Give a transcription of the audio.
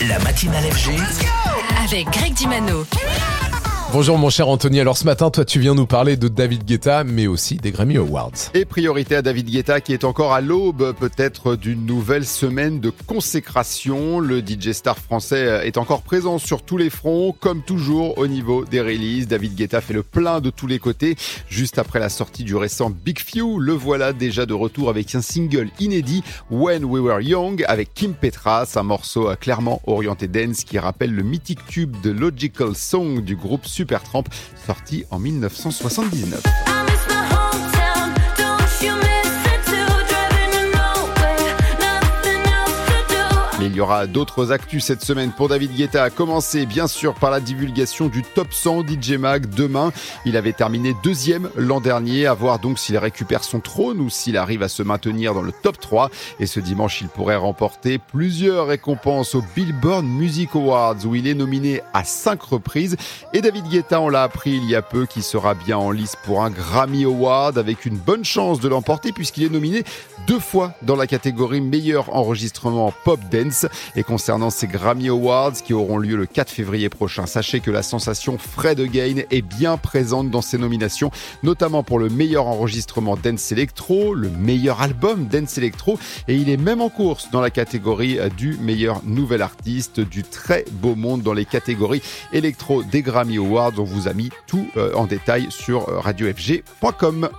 La matinale FG. Avec Greg Dimano. Bonjour mon cher Anthony, alors ce matin toi tu viens nous parler de David Guetta mais aussi des Grammy Awards. Et priorité à David Guetta qui est encore à l'aube peut-être d'une nouvelle semaine de consécration. Le DJ star français est encore présent sur tous les fronts, comme toujours au niveau des releases. David Guetta fait le plein de tous les côtés. Juste après la sortie du récent Big Few, le voilà déjà de retour avec un single inédit, When We Were Young, avec Kim Petras, un morceau clairement orienté dance qui rappelle le mythique tube de Logical Song du groupe Supertramp, sorti en 1979. Il y aura d'autres actus cette semaine pour David Guetta, à commencer bien sûr par la divulgation du top 100 DJ Mag demain. Il avait terminé deuxième l'an dernier, à voir donc s'il récupère son trône ou s'il arrive à se maintenir dans le top 3. Et ce dimanche, il pourrait remporter plusieurs récompenses au Billboard Music Awards où il est nominé à cinq reprises. Et David Guetta, on l'a appris il y a peu, qui sera bien en lice pour un Grammy Award avec une bonne chance de l'emporter puisqu'il est nominé deux fois dans la catégorie meilleur enregistrement pop dance. Et concernant ces Grammy Awards qui auront lieu le 4 février prochain, sachez que la sensation Fred Again est bien présente dans ces nominations, notamment pour le meilleur enregistrement dance electro, le meilleur album dance electro, et il est même en course dans la catégorie du meilleur nouvel artiste, du très beau monde dans les catégories électro des Grammy Awards. On vous a mis tout euh, en détail sur radiofg.com.